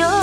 我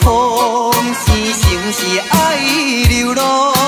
风是想，是爱流浪。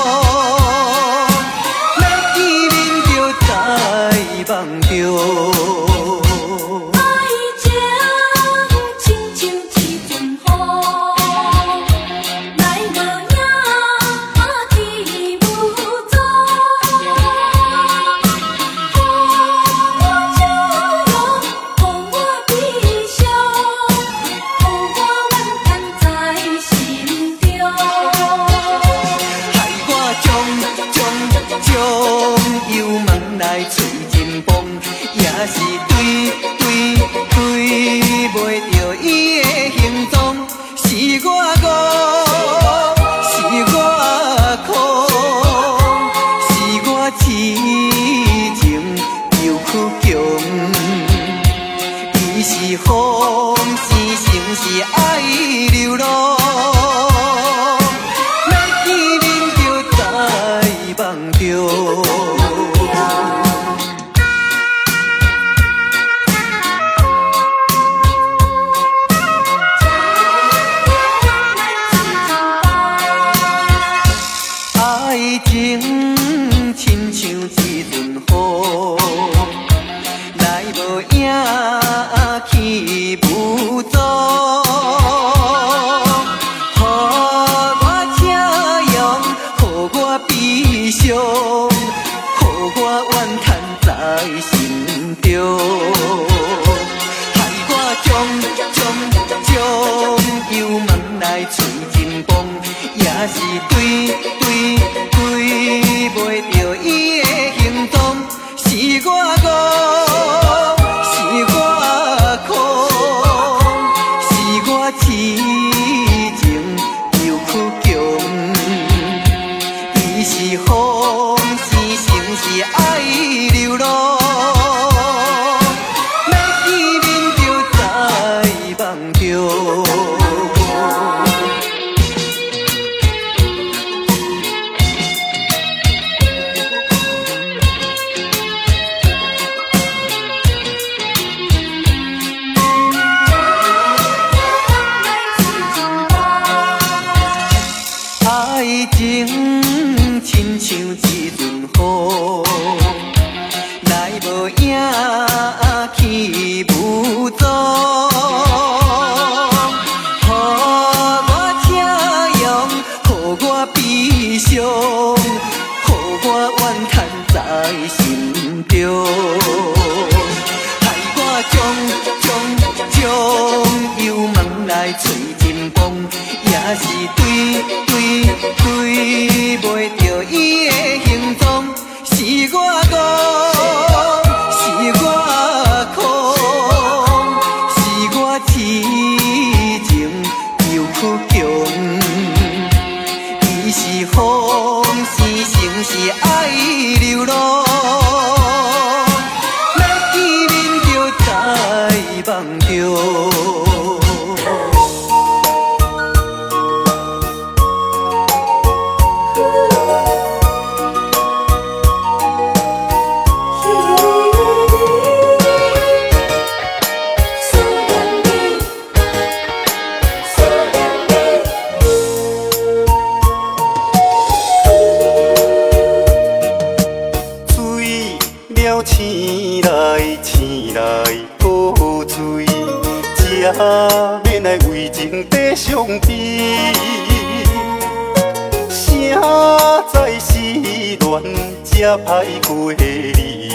来醒来告醉，才免来为情在伤悲。谁在失恋才歹过你？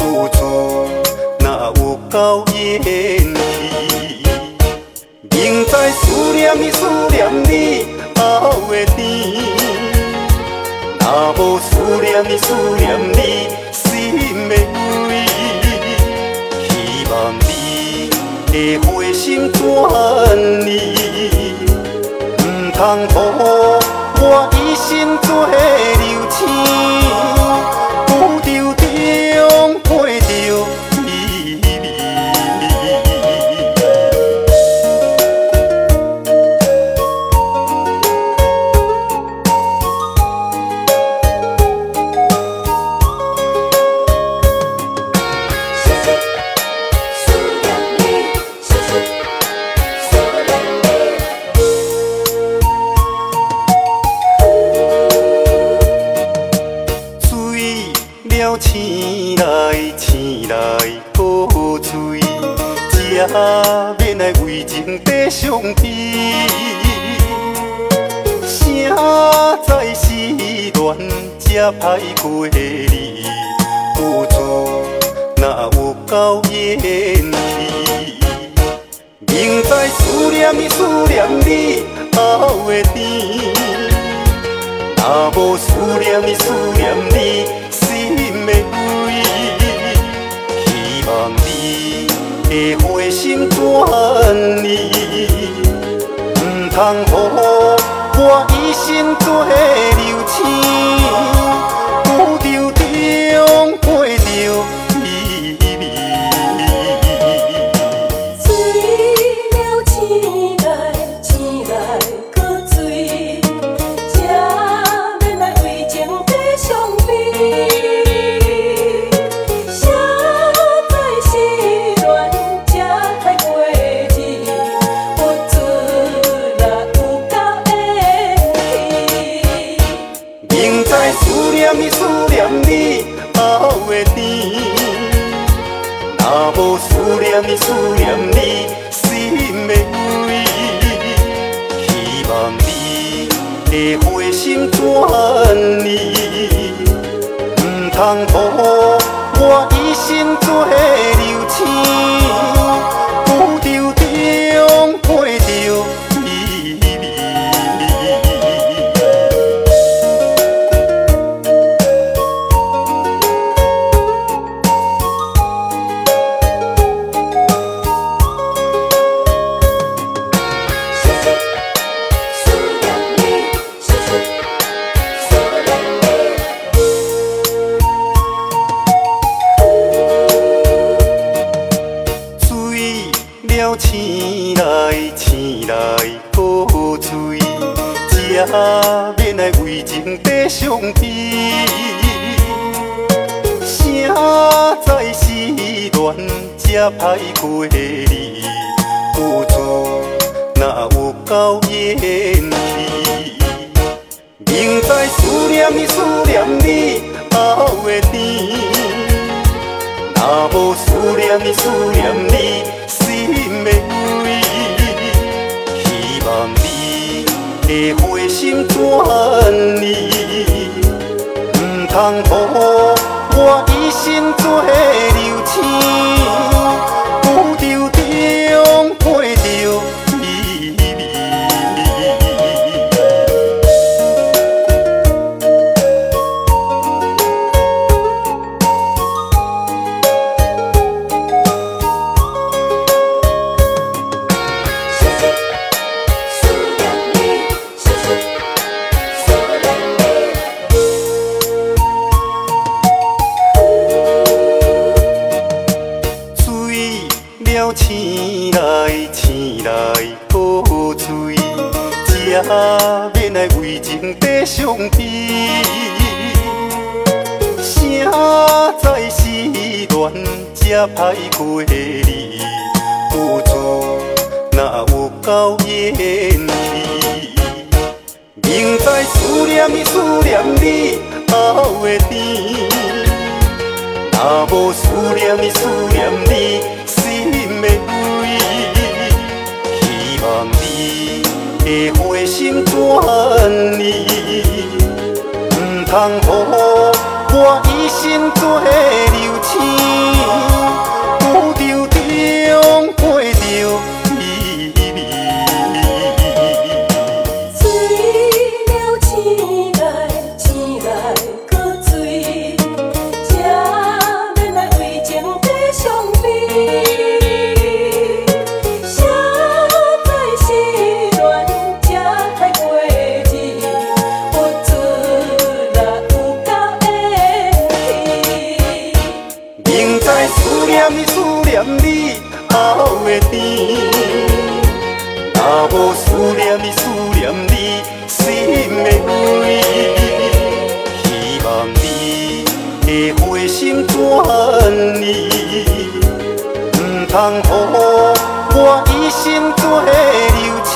有罪哪有够冤气？明知思念你思念你熬的天，哪无思念你思念你。心的，希望你的回心转意，唔通辜我一生做流星。乱才歹过你，有事哪有够言辞？明知思念你，思念你喉会甜。若无思念你，思念你心会碎。希望你会回心转意，唔通好。我一生做流星。长风。心的开，希望你的回心转意，唔通予我一生做流星。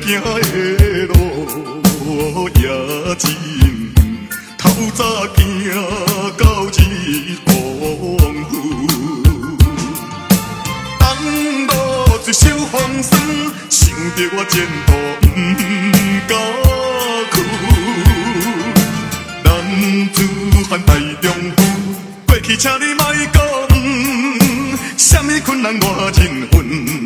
行的路也真，头早行到日黄昏。东路一首风霜，想着我前途。不敢去。男子汉大丈夫，过去请你莫讲，什么困难我尽分。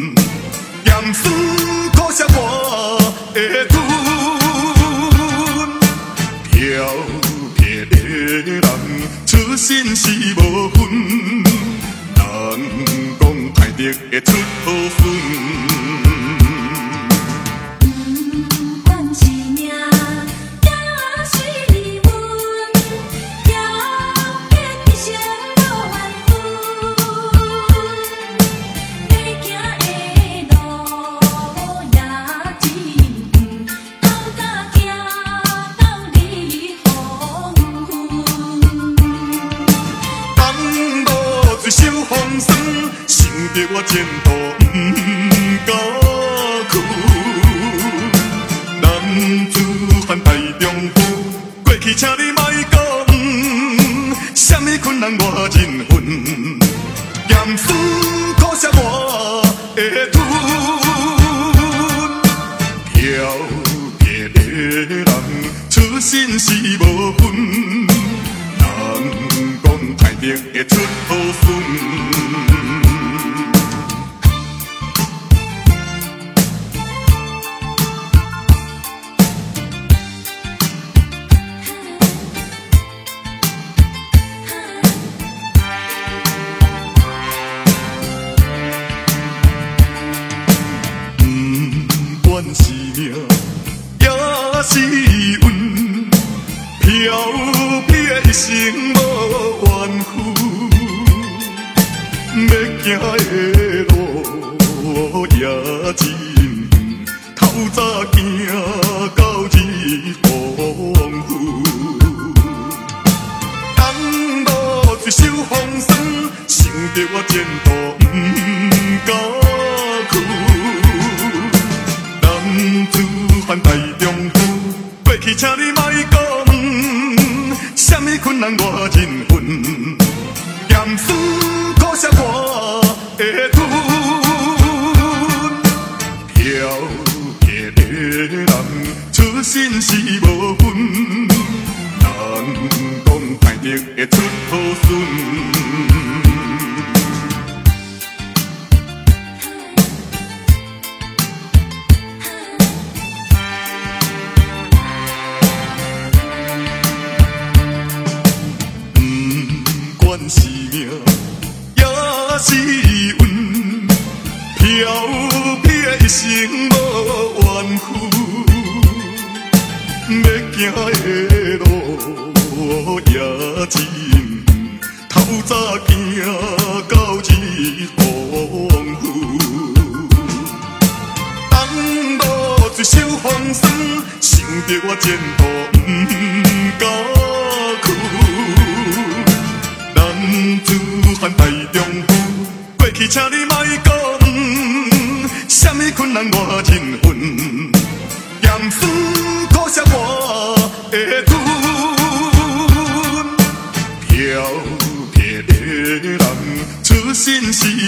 it, it took full T.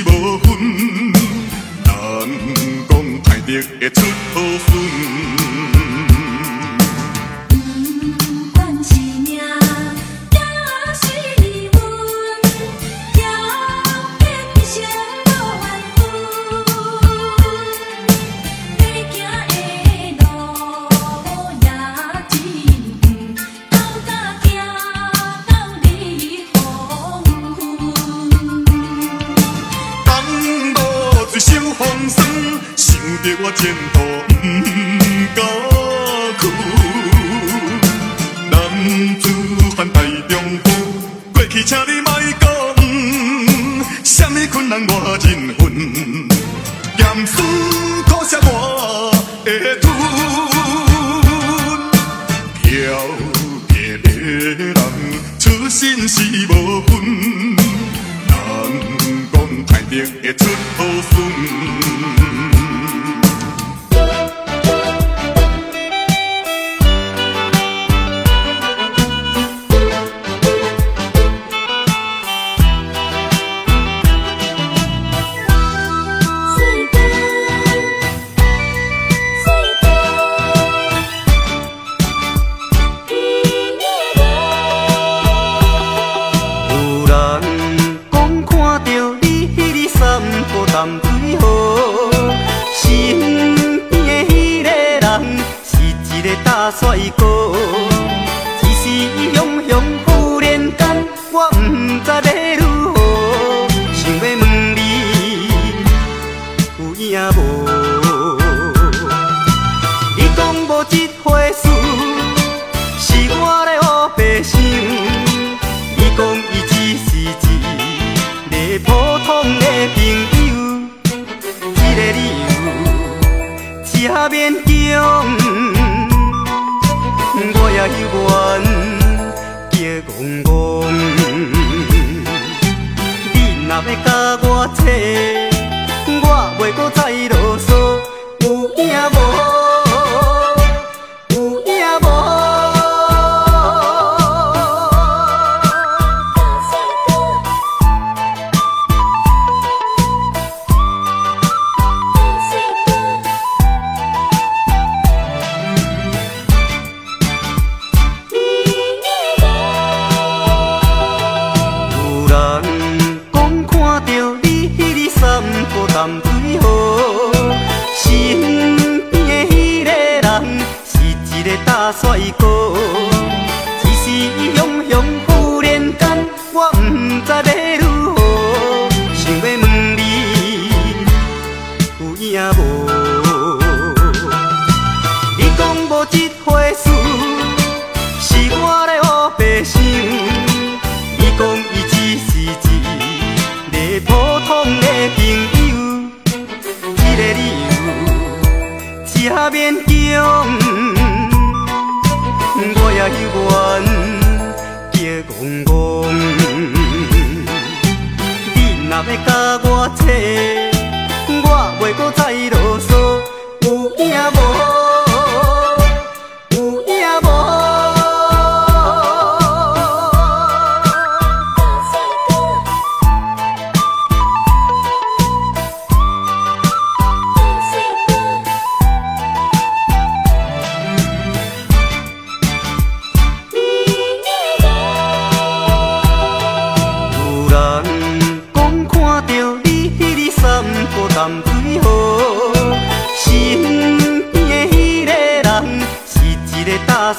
好运，人讲歹得会出好运尽头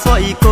所以。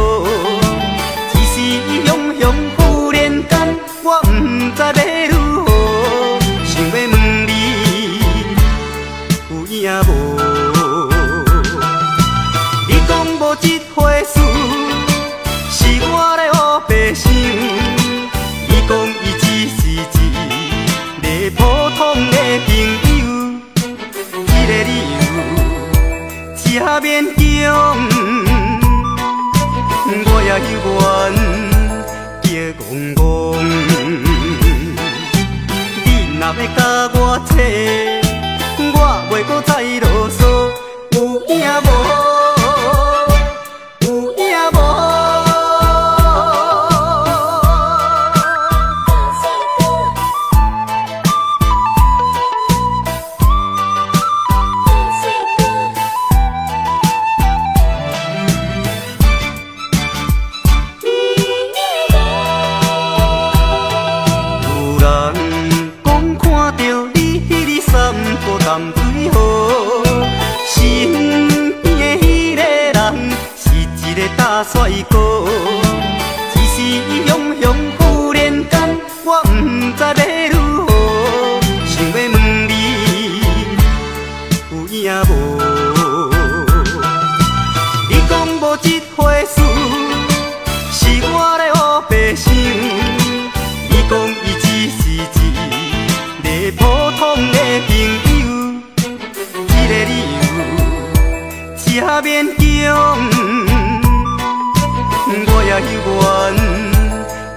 哀叫怣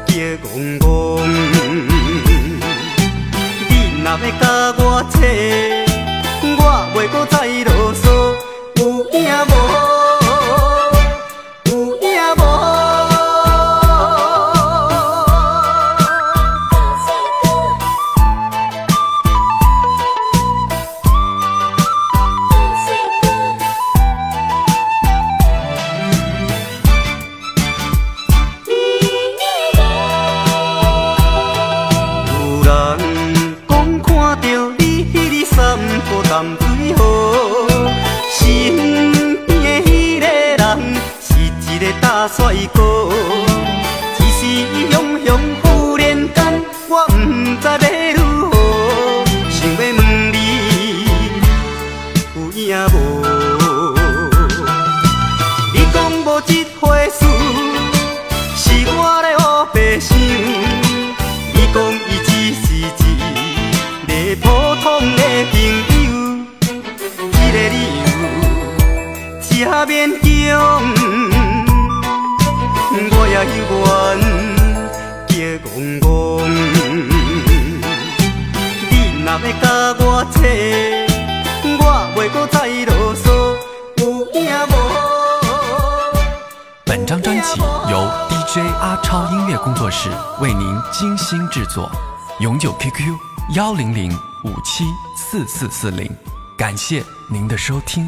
怣，你若要甲我找，我袂阁再。四零，感谢您的收听。